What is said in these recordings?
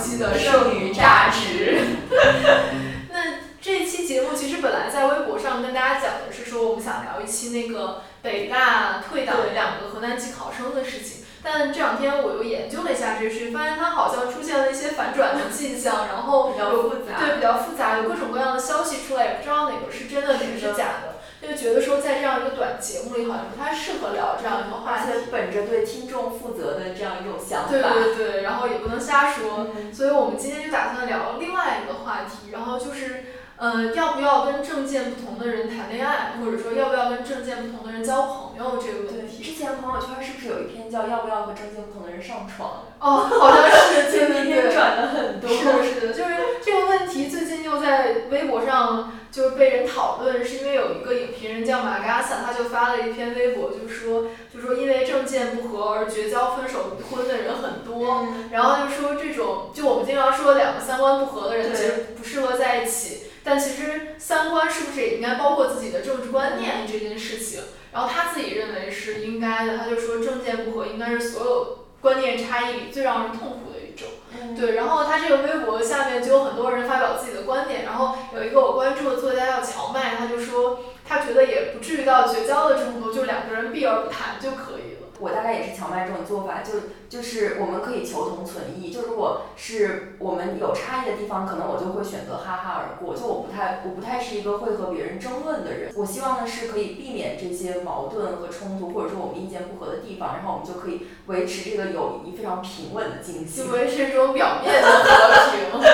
期的剩余价值。那这期节目其实本来在微博上跟大家讲的是说，我们想聊一期那个北大退档的两个河南籍考生的事情。但这两天我又研究了一下这事，发现它好像出现了一些反转的迹象，然后比较复杂，对比较复杂，有各种各样的消息出来，也不知道哪个是真的，哪个是假的。就觉得说在这样一个短节目里，好像不太适合聊这样一个话题。而且本着对听众负责的这样一种想法。对对对，然后也不能瞎说，所以我们今天就打算聊另外一个话题，然后就是。嗯，要不要跟证件不同的人谈恋爱，或者说要不要跟证件不同的人交朋友这个问题？之前朋友圈是不是有一篇叫“要不要和证件不同的人上床”？哦，好像是，今天转的很多。是的，是的，就是这个问题最近又在微博上就是被人讨论，是因为有一个影评人叫马嘎萨，他就发了一篇微博，就说就说因为证件不合而绝交、分手、离婚的人很多，然后就说这种就我们经常说两个三观不合的人其实不适合在一起。但其实三观是不是也应该包括自己的政治观念这件事情？然后他自己认为是应该的，他就说政见不合应该是所有观念差异里最让人痛苦的一种。对，然后他这个微博下面就有很多人发表自己的观点，然后有一个我关注的作家叫乔麦，他就说他觉得也不至于到绝交的程度，就两个人避而不谈就可以了。我大概也是荞麦这种做法，就就是我们可以求同存异。就如果是我们有差异的地方，可能我就会选择哈哈而过。就我不太我不太是一个会和别人争论的人。我希望的是可以避免这些矛盾和冲突，或者说我们意见不合的地方，然后我们就可以维持这个友谊非常平稳的进行。就维持这种表面的和平。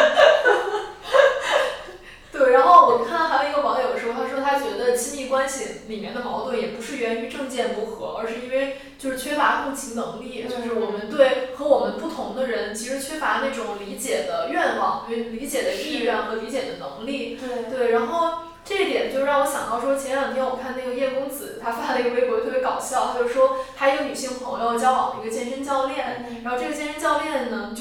对，然后我看还有一个网友说，他说他觉得亲密关系里面的矛盾也不是源于政见不合，而是因为就是缺乏共情能力，就是我们对和我们不同的人其实缺乏那种理解的愿望、理解的意愿和理解的能力。对，然后。这一点就让我想到说，前两天我看那个叶公子，他发了一个微博，特别搞笑。他就说他一个女性朋友交往了一个健身教练，然后这个健身教练呢，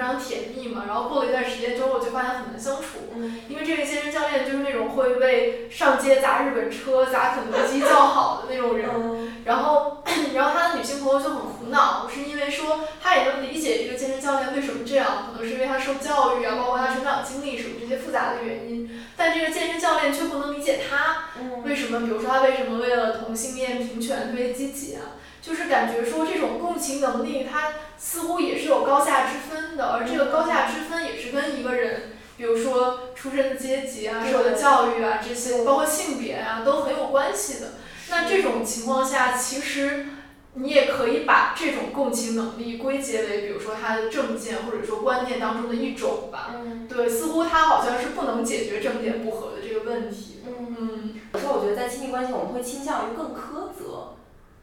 非常甜蜜嘛，然后过了一段时间之后，就发现很难相处，因为这个健身教练就是那种会为上街砸日本车、砸肯德基叫好的那种人，然后 然后他的女性朋友就很苦恼，是因为说他也能理解这个健身教练为什么这样，可能是因为他受教育啊，包括他成长经历什么这些复杂的原因，但这个健身。教练却不能理解他为什么，比如说他为什么为了同性恋平权特别积极啊？就是感觉说这种共情能力，它似乎也是有高下之分的，而这个高下之分也是跟一个人，比如说出身的阶级啊、受的教育啊这些，包括性别啊，都很有关系的。那这种情况下，其实。你也可以把这种共情能力归结为，比如说他的政见或者说观念当中的一种吧。嗯。对，似乎他好像是不能解决政见不合的这个问题。嗯。有时候我觉得在亲密关系，我们会倾向于更苛责。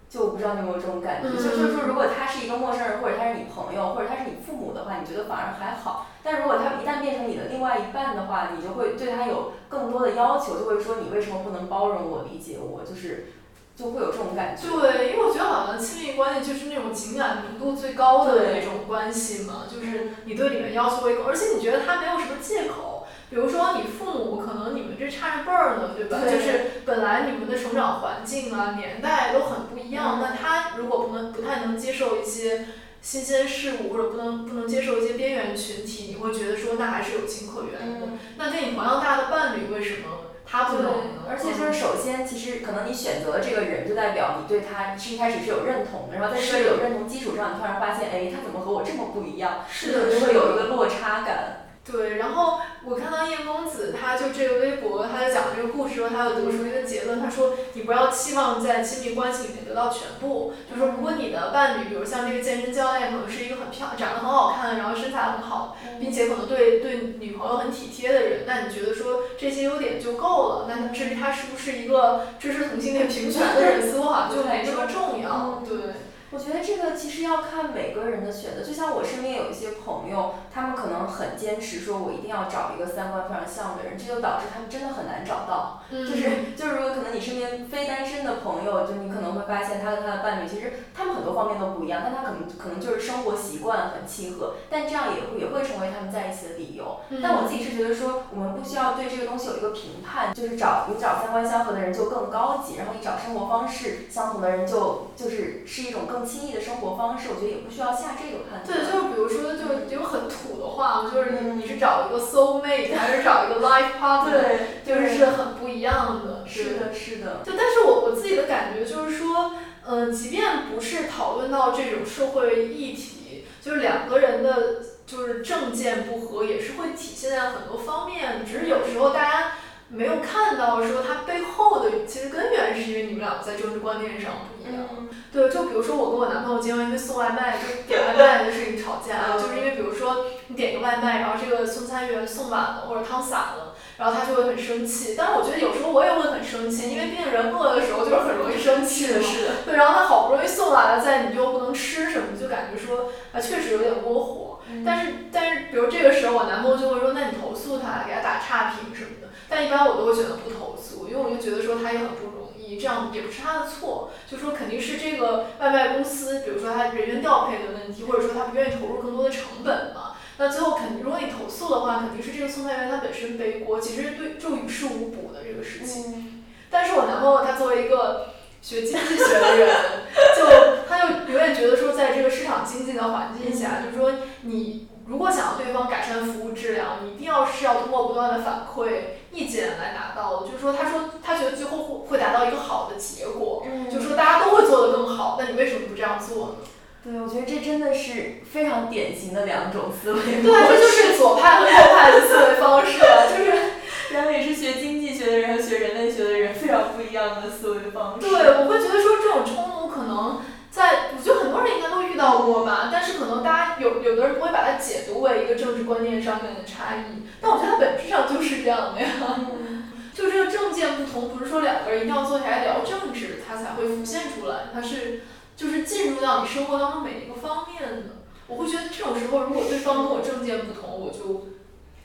就我不知道你有没有这种感觉，就就是说，如果他是一个陌生人，或者他是你朋友，或者他是你父母的话，你觉得反而还好。但如果他一旦变成你的另外一半的话，你就会对他有更多的要求，就会说你为什么不能包容我、理解我，就是。就会有这种感觉。对，因为我觉得好像亲密关系就是那种情感浓度最高的那种关系嘛，就是你对里面要求会高，而且你觉得他没有什么借口。比如说你父母可能你们这差着辈儿呢，对吧？就是本来你们的成长环境啊、年代都很不一样，那他如果不能不太能接受一些新鲜事物，或者不能不能接受一些边缘群体，你会觉得说那还是有情可原的。那跟你同样大的伴侣为什么？他不能，而且就是首先，其实可能你选择了这个人，就代表你对他是一开始是有认同的，然后在这个有认同基础上，你突然发现，哎，他怎么和我这么不一样？是的，就会有一个落差感。对，然后我看到叶公子，他就这个微博，他在讲这个故事时候，他有得出一个结论，他说你不要期望在亲密关系里面得到全部，就说如果你的伴侣，比如像这个健身教练，可能是一个很漂亮、长得很好看，然后身材很好，并且可能对对女朋友很体贴的人，那你觉得说这些优点就够了？那至于他是不是一个支持同性恋平权的人，似乎好像就没那么重要，对。我觉得这个其实要看每个人的选择，就像我身边有一些朋友，他们可能很坚持说，我一定要找一个三观非常像的人，这就导致他们真的很难找到。就是就是，如果可能你身边非单身的朋友，就你可能会发现他和他的伴侣，其实他们们很多方面都不一样，但他可能可能就是生活习惯很契合，但这样也会也会成为他们在一起的理由。但我自己是觉得说，我们不需要对这个东西有一个评判，就是找你找三观相合的人就更高级，然后你找生活方式相同的人就就是是一种更轻易的生活方式。我觉得也不需要下这个判断。对，就是比如说，就是有很土的话，就是你你是找一个 soul mate 还是找一个 life partner，对，就是很不一样的。是的，是的。就但是我我自己的感觉就是说。嗯，即便不是讨论到这种社会议题，就是两个人的，就是政见不合，也是会体现在很多方面。只是有时候大家没有看到，说它背后的其实根源是因为你们俩在政治观念上不一样。对，就比如说我跟我男朋友经常因为送外卖，就点外卖的事情吵架，就是因为比如说你点个外卖，然后这个送餐员送晚了或者汤洒了。然后他就会很生气，但是我觉得有时候我也会很生气，因为毕竟人饿的时候就是很容易生气的。是的。对，然后他好不容易送来了，再你又不能吃什么，就感觉说啊确实有点窝火。但是但是，比如这个时候我男朋友就会说，那你投诉他，给他打差评什么的。但一般我都会选择不投诉，因为我就觉得说他也很不容易，这样也不是他的错，就说肯定是这个外卖公司，比如说他人员调配的问题，或者说他不愿意投入更多的成本嘛。那最后肯定，如果你投诉的话，肯定是这个送餐员他本身背锅，其实对就于事无补的这个事情。但是我男朋友他作为一个学经济学的人，就他就永远觉得说，在这个市场经济的环境下，就是说你如果想要对方改善服务质量，你一定要是要通过不断的反馈意见来达到的。就是说，他说他觉得最后会会达到一个好的结果，就是说大家都会做得更好。那你为什么不这样做呢？对，我觉得这真的是非常典型的两种思维。对，这就是左派和右派的思维方式，就是 然后也是学经济学的人和学人类学的人非常不一样的思维方式。对，我会觉得说这种冲突可能在，我觉得很多人应该都遇到过吧，但是可能大家有有的人不会把它解读为一个政治观念上面的差异，但我觉得它本质上就是这样的呀。就这个政见不同，不是说两个人一定要坐下来聊政治，它才会浮现出来，它是。就是进入到你生活当中每一个方面的，我会觉得这种时候，如果对方跟我政见不同，我就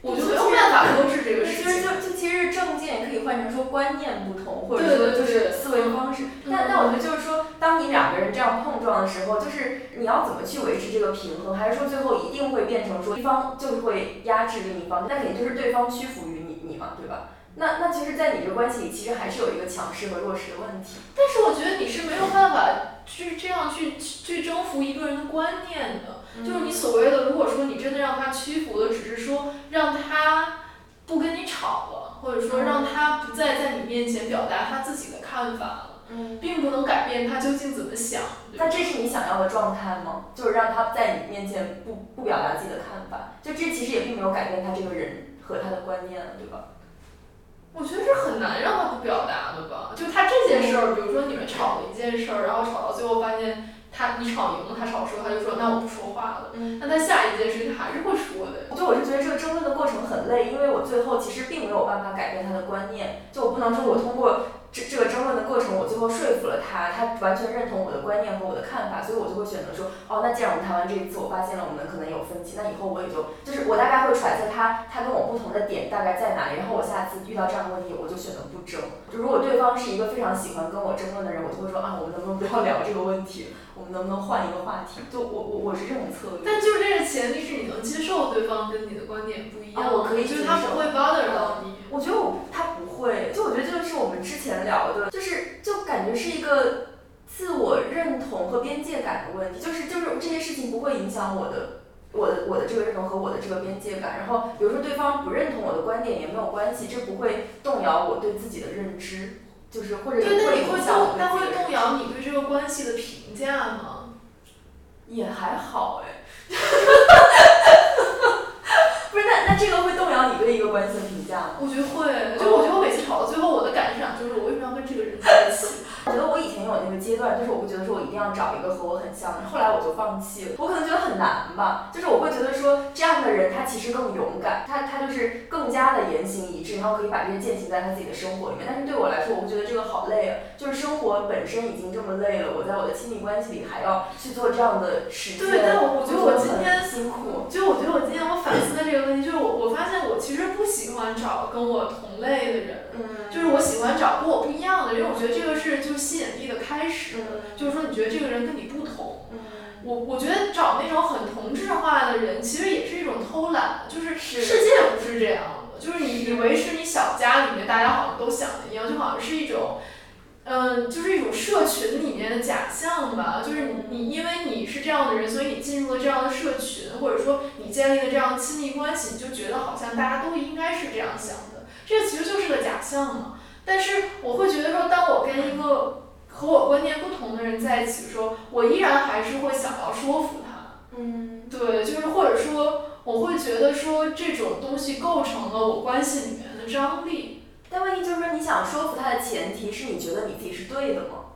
我就没有办法搁置这个事情。其实就就其实政见也可以换成说观念不同，或者说就是思维方式。但但我觉得就是说，当你两个人这样碰撞的时候，就是你要怎么去维持这个平衡？还是说最后一定会变成说一方就会压制另一方？那肯定就是对方屈服于你你嘛，对吧？那那其实，在你这关系里，其实还是有一个强势和弱势的问题。但是我觉得你是没有办法去这样去去征服一个人的观念的。就是你所谓的，如果说你真的让他让他不跟你吵了，或者说让他不再在你面前表达他自己的看法了，并不能改变他究竟怎么想。那这是你想要的状态吗？就是让他在你面前不不表达自己的看法，就这其实也并没有改变他这个人和他的观念，对吧？我觉得是很难让他不表达的吧，就他这件事儿，比如说你们吵了一件事儿，然后吵到最后发现他你吵赢了，他吵输，他就说那我不说话了。嗯。那他下一件事情还是会说的。就我是觉得这个争论的过程很累，因为我最后其实并没有办法改变他的观念，就我不能说我通过。这这个争论的过程，我最后说服了他，他完全认同我的观念和我的看法，所以我就会选择说，哦，那既然我们谈完这一次，我发现了我们可能有分歧，那以后我也就就是我大概会揣测他他跟我不同的点大概在哪里，然后我下次遇到这样的问题，我就选择不争。就如果对方是一个非常喜欢跟我争论的人，我就会说啊，我们能不能不要聊这个问题，我们能不能换一个话题？就我我我是这种策略。但就是这个前提是你能接受对方跟你的观点不一样，我可以就是他不会 bother 到你。我觉得我他不会，就我觉得这个是我们之前聊的，就是就感觉是一个自我认同和边界感的问题，就是就是这些事情不会影响我的我的我的这个认同和我的这个边界感。然后比如说对方不认同我的观点也没有关系，这不会动摇我对自己的认知，就是或者也会影响我那会动摇你对这个关系的评价吗？也还好哎。不是，那那这个会动摇你对一个关系的评价吗？我觉得会，就我找一个和我很像的，后来我就放弃了。我可能觉得很难吧，就是我会觉得说这样的人他其实更勇敢，他他就是更加的言行一致，然后可以把这些践行在他自己的生活里面。但是对我来说，我会觉得这个好累啊，就是生活本身已经这么累了，我在我的亲密关系里还要去做这样的实践，对，但我我觉得我今天辛苦，就我觉得我今天我反思的这个问题，就是我我发现我其实不喜欢找跟我同类的人，嗯，就是我喜欢找跟我不一样的，因为我觉得这个是就吸引力的开。开始，就是说你觉得这个人跟你不同。嗯，我我觉得找那种很同质化的人，其实也是一种偷懒，就是是世界不是这样的，就是你以为是你小家里面大家好像都想的一样，就好像是一种。嗯，就是一种社群里面的假象吧，就是你你因为你是这样的人，所以你进入了这样的社群，或者说你建立了这样亲密关系，你就觉得好像大家都应该是这样想的，这其实就是个假象嘛。但是我会觉得说，当我跟一个和我观念不同的人在一起的时候，我依然还是会想要说服他。嗯，对，就是或者说，我会觉得说这种东西构成了我关系里面的张力。但问题就是说，你想说服他的前提是你觉得你自己是对的吗？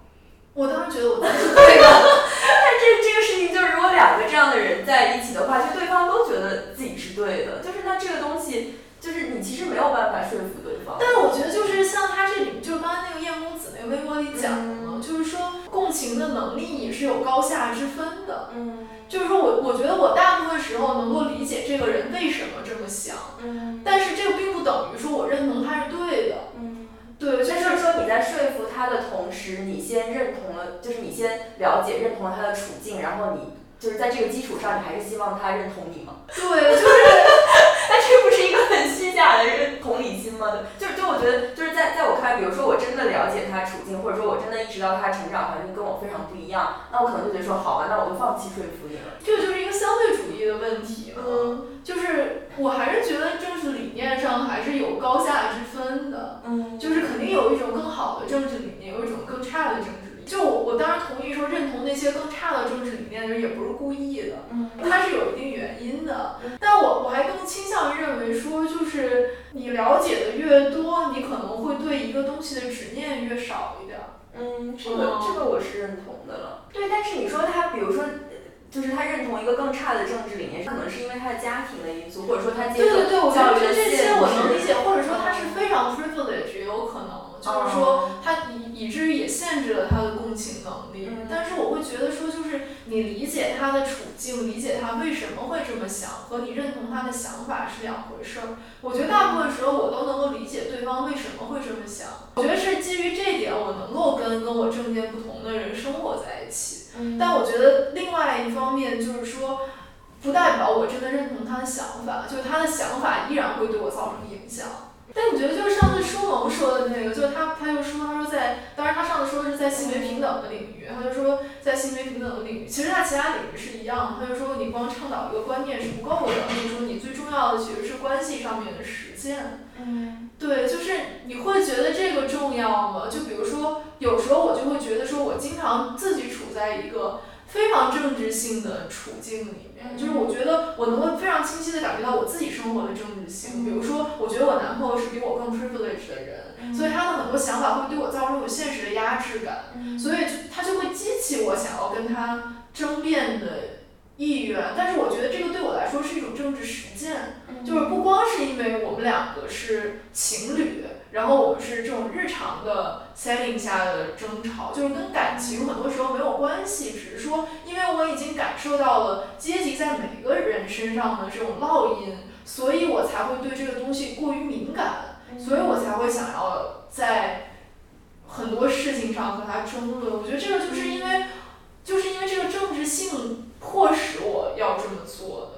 我当然觉得我自己是 对的。但这这个事情就是，如果两个这样的人在一起的话，就对方都觉得自己是对的，就是那这个东西，就是你其实没有办法说服对方。但是我觉得就是像他这里，就是刚才那个燕公子那个微博里讲的嘛，就是说共情的能力也是有高下之分的。嗯。就是说我我觉得我大部分时候能够理解这个人为什么这么想。嗯。但是这个并不等于说我认同他是对的。嗯。对，就是说你在说服他的同时，你先认同了，就是你先了解、认同了他的处境，然后你就是在这个基础上，你还是希望他认同你吗？对，就是。但这不是很虚假的同理心吗？就就我觉得，就是在在我看来，比如说我真的了解他处境，或者说我真的意识到他成长环境跟我非常不一样，那我可能就觉得说，好吧，那我就放弃说服你了。这个就是一个相对主义的问题嗯，就是我还是觉得政治理念上还是有高下之分的。嗯，就是肯定有一种更好的政治理念，有一种更差的政我，当然同意说认同那些更差的政治理念的人也不是故意的，嗯，他是有一定原因的。但我我还更倾向于认为说，就是你了解的越多，你可能会对一个东西的执念越少一点。嗯，这个这个我是认同的了。对，但是你说他，比如说。就是他认同一个更差的政治理念，可能是因为他的家庭的因素，或者说他接受教育的这些我能理解，或者说他是非常 privileged，也有可能，就是说他以以至于也限制了他的共情能力。但是我会觉得说，就是你理解他的处境，理解他为什么会这么想，和你认同他的想法是两回事儿。我觉得大部分时候我都能够理解对方为什么会这么想。我觉得是基于这点，我能够跟跟我政见不同的人生活在一起。但我觉得另外一方面就是说，不代表我真的认同他的想法，就是他的想法依然会对我造成影响。但你觉得就是上次舒萌说的那个，就是他他就说他说在，当然他上次说的是在性别平等的领域，他就说在性别平等的领域，其实在其他领域是一样的，他就说你光倡导一个观念是不够的，就是说你最重要的其实是关系上面的实践。嗯，对，就是你会觉得这个重要吗？就比如说，有时候我就会觉得说，我经常自己处在一个非常政治性的处境里面，就是我觉得我能够非常清晰的感觉到我自己生活的政治性。比如说，我觉得我男朋友是比我更 privileged 的人，所以他的很多想法会对我造成有现实的压制感，所以就他就会激起我想要跟他争辩的。意愿，但是我觉得这个对我来说是一种政治实践，就是不光是因为我们两个是情侣，然后我们是这种日常的 setting 下的争吵，就是跟感情很多时候没有关系，只是说因为我已经感受到了阶级在每个人身上的这种烙印，所以我才会对这个东西过于敏感，所以我才会想要在很多事情上和他争论。我觉得这个就是因为，就是因为这个政治性。迫使我要这么做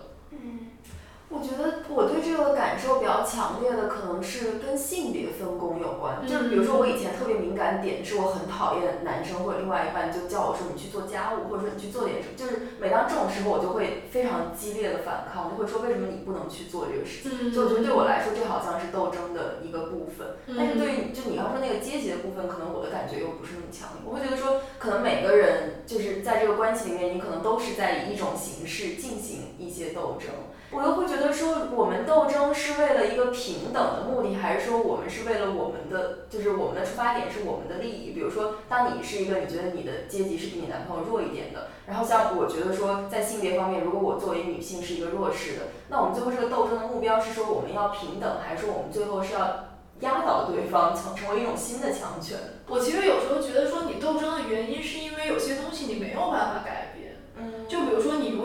我觉得我对这个感受比较强烈的，可能是跟性别分工有关。就比如说我以前特别敏感点，是我很讨厌男生或者另外一半就叫我说你去做家务，或者说你去做点什么。就是每当这种时候，我就会非常激烈的反抗，就会说为什么你不能去做这个事情？所以我觉得对我来说，这好像是斗争的一个部分。但是对于就你要说那个阶级的部分，可能我的感觉又不是那么强烈。我会觉得说，可能每个人就是在这个关系里面，你可能都是在。以一种形式进行一些斗争，我又会觉得说，我们斗争是为了一个平等的目的，还是说我们是为了我们的，就是我们的出发点是我们的利益？比如说，当你是一个你觉得你的阶级是比你男朋友弱一点的，然后像我觉得说，在性别方面，如果我作为女性是一个弱势的，那我们最后这个斗争的目标是说我们要平等，还是说我们最后是要压倒对方，成成为一种新的强权？我其实有时候觉得说，你斗争的原因是因为有些东西你没有办法改变。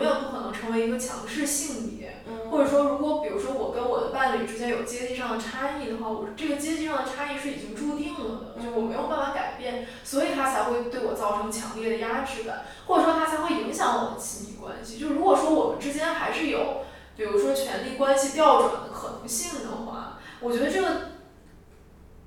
永远不可能成为一个强势性别，或者说，如果比如说我跟我的伴侣之间有阶级上的差异的话，我这个阶级上的差异是已经注定了的，就我没有办法改变，所以他才会对我造。成强烈的压制感，或者说他才会影响我的亲密关系。就如果说我们之间还是有，比如说权力关系调转的可能性的话，我觉得这个。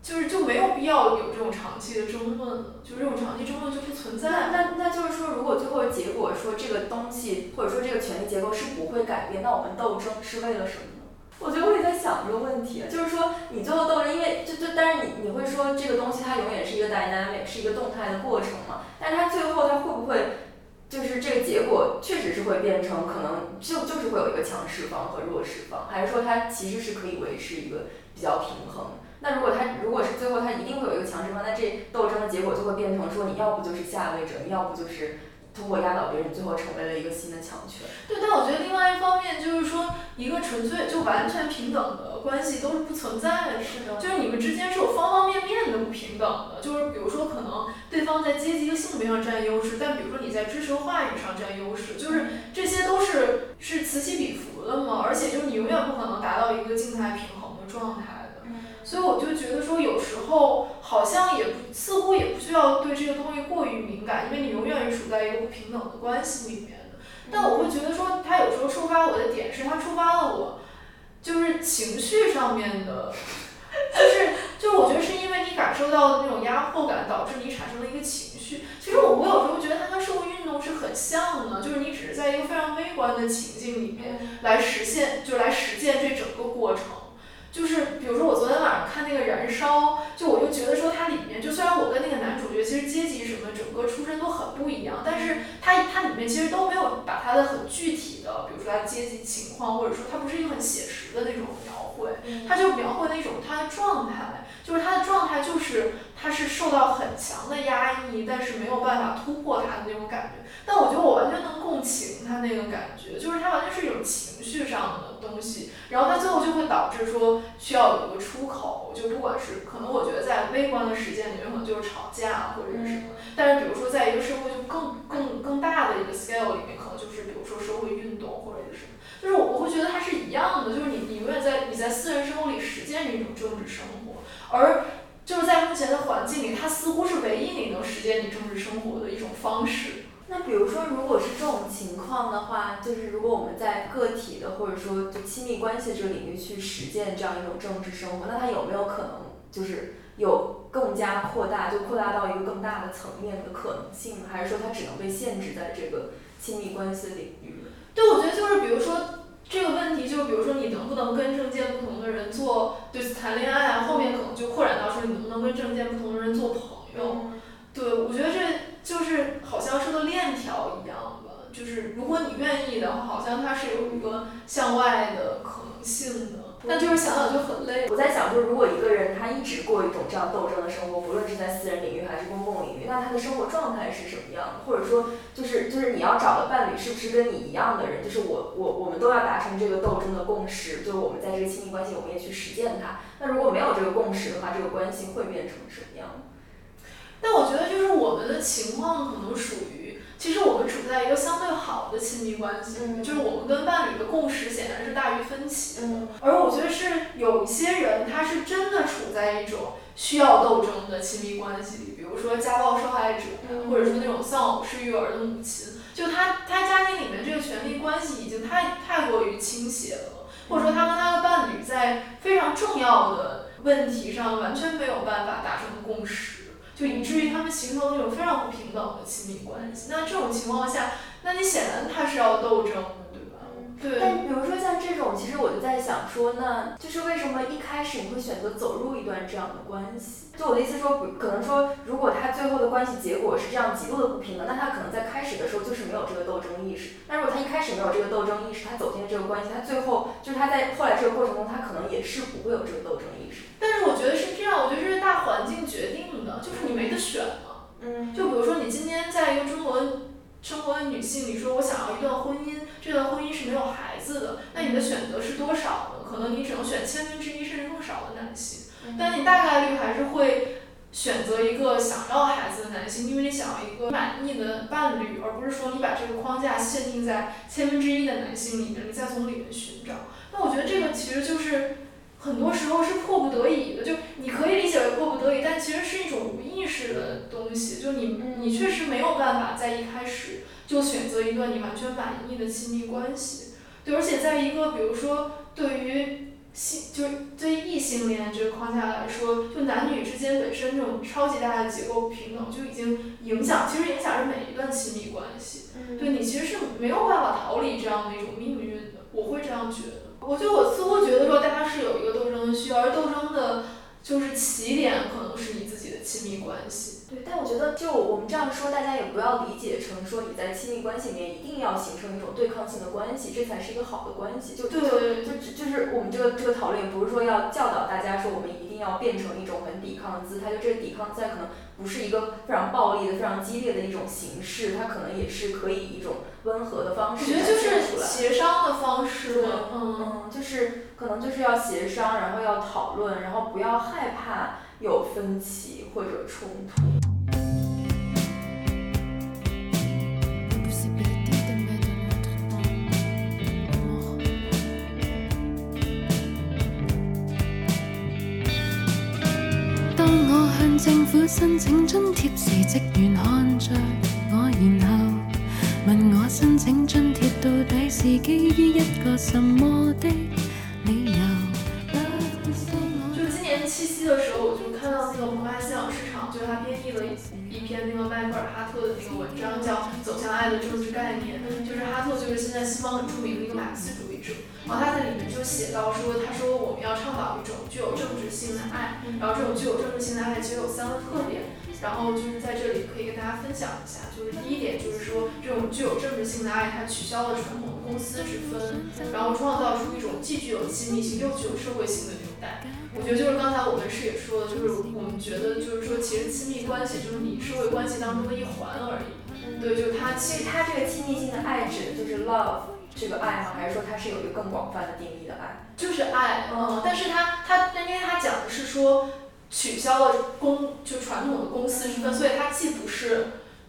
就是就没有必要有这种长期的争论，就这种长期争论就不存在。那那那就是说，如果最后结果说这个东西或者说这个权力结构是不会改变，那我们斗争是为了什么呢？我觉得我也在想这个问题，就是说你最后斗争，因为就就但是你你会说这个东西它永远是一个 dynamic，是一个动态的过程嘛？但是它最后它会不会就是这个结果确实是会变成可能就就是会有一个强势方和弱势方，还是说它其实是可以维持一个比较平衡？那如果他如果是最后他一定会有一个强势方，那这斗争的结果就会变成说你要不就是下位者，你要不就是通过压倒别人，最后成为了一个新的强权。对，但我觉得另外一方面就是说，一个纯粹就完全平等的关系都是不存在的，是的。就是你们之间是有方方面面的不平等的，就是比如说可能对方在阶级和性别上占优势，但比如说你在知识和话语上占优势，就是这些都是是此起彼伏的嘛，而且就是你永远不可能达到一个静态平衡的状态。所以我就觉得说，有时候好像也不，似乎也不需要对这个东西过于敏感，因为你永远是处在一个不平等的关系里面的。但我会觉得说，他有时候触发我的点是，他触发了我，就是情绪上面的，就是就是我觉得是因为你感受到的那种压迫感，导致你产生了一个情绪。其实我我有时候觉得它跟社会运动是很像的，就是你只是在一个非常微观的情境里面来实现，就来实践这整个过程。就是比如说我昨天晚上看那个《燃烧》，就我就觉得说它里面，就虽然我跟那个男主角其实阶级什么整个出身都很不一样，但是它它里面其实都没有把它的很具体的，比如说他阶级情况，或者说它不是一个很写实的那种描绘，他就描绘那种他的状态，就是他的状态就是他是受到很强的压抑，但是没有办法突破他的那种感觉。但我觉得我完全能共情他那个感觉，就是他完全是一种情绪上的东西，然后他最后就会导致说需要有一个出口，就不管是可能我觉得在微观的实践里面可能就是吵架或者是什么，但是比如说在一个社会就更更更大的一个 scale 里面，可能就是比如说社会运动或者就是我我会觉得它是一样的，就是你你永远在你在私人生活里实践一种政治生活，而就是在目前的环境里，它似乎是唯一你能实践你政治生活的一种方式。那比如说，如果是这种情况的话，就是如果我们在个体的或者说就亲密关系这个领域去实践这样一种政治生活，那它有没有可能就是有更加扩大，就扩大到一个更大的层面的可能性呢？还是说它只能被限制在这个亲密关系领域？对，我觉得就是比如比如说你能不能跟证件不同的人做对谈恋爱啊，后面可能就扩展到说你能不能跟证件不同的人做朋友。对，我觉得这就是好像是个链条一样吧，就是如果你愿意的话，好像它是有一个向外的可能性的。但就是想想就很累。我在想，就是如果一个人他一直过一种这样斗争的生活，不论是在私人领域还是公共领域，那他的生活状态是什么样的？或者说，就是就是你要找的伴侣是不是跟你一样的人？就是我我我们都要达成这个斗争的共识，就是我们在这个亲密关系，我们也去实践它。那如果没有这个共识的话，这个关系会变成什么样？但我觉得就是我们的情况可能属于，其实我们处在一个相对好的亲密关系，就是我们跟伴侣的共识显大于分歧的。而我觉得是有一些人，他是真的处在一种需要斗争的亲密关系里，比如说家暴受害者，或者说那种丧偶式育儿的母亲，就他他家庭里面这个权力关系已经太太过于倾斜了，或者说他跟他的伴侣在非常重要的问题上完全没有办法达成共识。就以至于他们形成那种非常不平等的亲密关系。那这种情况下，那你显然他是要斗争的，对。但比如说像这种，其实我就在想说，那就是为什么一开始你会选择走入一段这样的关系？就我的意思说，可能说，如果他最后的关系结果是这样极度的不平等，那他可能在开始的时候就是没有这个斗争意识。那如果他一开始没有这个斗争意识，他走进了这个关系，他最后就是他在后来这个过程中，他可能也是不会有这个斗争意识。但是我觉得是这样，我觉得这是大环境决定的，就是你没得选嘛。嗯。就比如说你今天在一个中国生活的女性，你说我想要一段婚姻，这段婚姻是没有孩子的，那你的选择是多少呢？可能你只能选千分之一甚至更少的男性，但你大概率还是会选择一个想要孩子的男性，因为你想要一个满意的伴侣，而不是说你把这个框架限定在千分之一的男性里面，你再从里面寻找。那我觉得这个其实就是。很多时候是迫不得已的，就你可以理解为迫不得已，但其实是一种无意识。的东西，就你你确实没有办法在一开始就选择一段你完全满意的亲密关系。对，而且在一个比如说对于性，就是对于异性恋这个框架来说，就男女之间本身这种超级大的结构不平等，就已经影响，其实影响着每一段亲密关系。对你其实是没有办法逃离这样的一种命运的，我会这样觉得。我觉得我似乎觉得说大家是有一个斗争的需要，而斗争的。就是起点可能是你自己的亲密关系，对，但我觉得就我们这样说，大家也不要理解成说你在亲密关系里面一定要形成一种对抗性的关系，这才是一个好的关系。就就就就是我们这个这个讨论不是说要教导大家说我们一定要变成一种很抵抗的姿态，就这个抵抗姿态可能不是一个非常暴力的、非常激烈的一种形式，它可能也是可以一种温和的方式。我觉得就是协商的方式，嗯，就是可能就是要协商，然后要讨论，然后不要害怕有分歧或者冲突。苦申请津贴时，职员看着我，然后问我申请津贴到底是基于一个什么的七夕的时候，我就看到那个澎湃信仰市场，就他编译了一篇那个迈克尔哈特的那个文章，叫《走向爱的政治概念》，就是哈特就是现在西方很著名的一个马克思主义者。然后他在里面就写到说，他说我们要倡导一种具有政治性的爱，然后这种具有政治性的爱其实有三个特点，然后就是在这里可以跟大家分享一下，就是第一点就是说这种具有政治性的爱，它取消了传统的公司之分，然后创造出一种既具有亲密性又具有社会性的我觉得就是刚才我们是也说的，就是我们觉得就是说其实亲密关系就是你社会关系当中的一环而已。对，就是它其实它这个亲密性的爱指的就是 love。这个爱吗？还是说它是有一个更广泛的定义的爱？就是爱，嗯，但是它它，因为它讲的是说取消了公就传统的公私之分，所以它既不是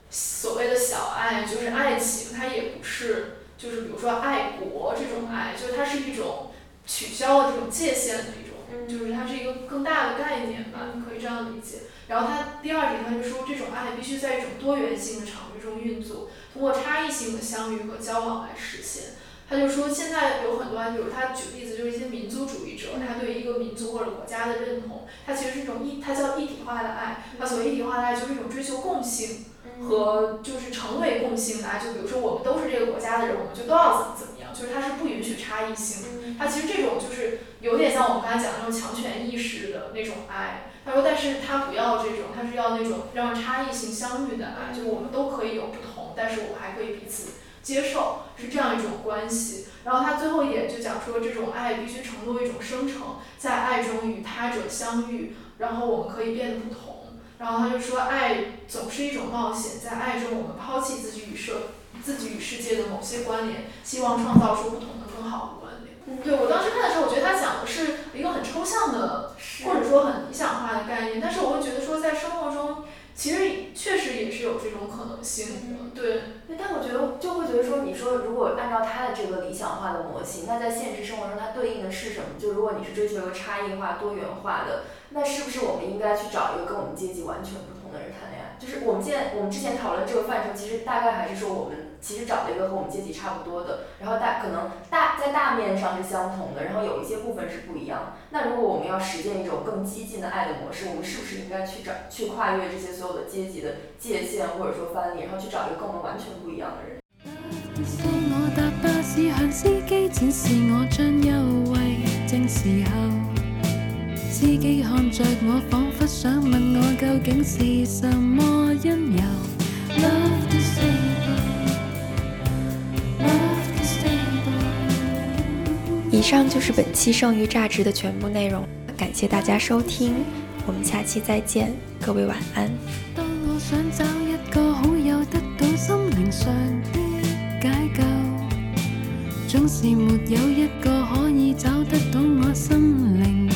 所谓的小爱，就是爱情，它也不是就是比如说爱国这种爱，就是它是一种取消了这种界限的一种，就是它是一个更大的概念吧，你可以这样理解。然后它第二点，它就说这种爱必须在一种多元性的场域中运作。通过差异性的相遇和交往来实现。他就说，现在有很多，比如他举例子，就是一些民族主义者，他对一个民族或者国家的认同，它其实是一种一，它叫一体化的爱。它所谓一体化的爱，就是一种追求共性和就是成为共性的爱。就比如说，我们都是这个国家的人，我们就都要怎么怎么样，就是他是不允许差异性。他其实这种就是有点像我们刚才讲的那种强权意识的那种爱。他说，但是他不要这种，他是要那种让差异性相遇的爱，就是我们都可以有不同，但是我们还可以彼此。接受是这样一种关系，然后他最后一点就讲说，这种爱必须承诺一种生成，在爱中与他者相遇，然后我们可以变得不同。然后他就说，爱总是一种冒险，在爱中我们抛弃自己与社，自己与世界的某些关联，希望创造出不同的、更好的关联。对我当时看的时候，我觉得他讲的是一个很抽象的，或者说很理想化的概念，但是我会觉得说，在生活中。其实确实也是有这种可能性的，对。但我觉得就会觉得说，你说如果按照他的这个理想化的模型，那在现实生活中它对应的是什么？就如果你是追求一个差异化、多元化的，那是不是我们应该去找一个跟我们阶级完全不同的人谈恋爱？就是我们现在我们之前讨论这个范畴，其实大概还是说我们。其实找了一个和我们阶级差不多的，然后大可能大在大面上是相同的，然后有一些部分是不一样。那如果我们要实践一种更激进的爱的模式，我们是不是应该去找去跨越这些所有的阶级的界限，或者说藩篱，然后去找一个跟我们完全不一样的人？司机看着我，仿佛想问我究竟是什么上就是本期剩余榨汁的全部内容，感谢大家收听，我们下期再见，各位晚安。当我想找一个好友得到心灵上的解救，总是没有一个可以找得到我心灵。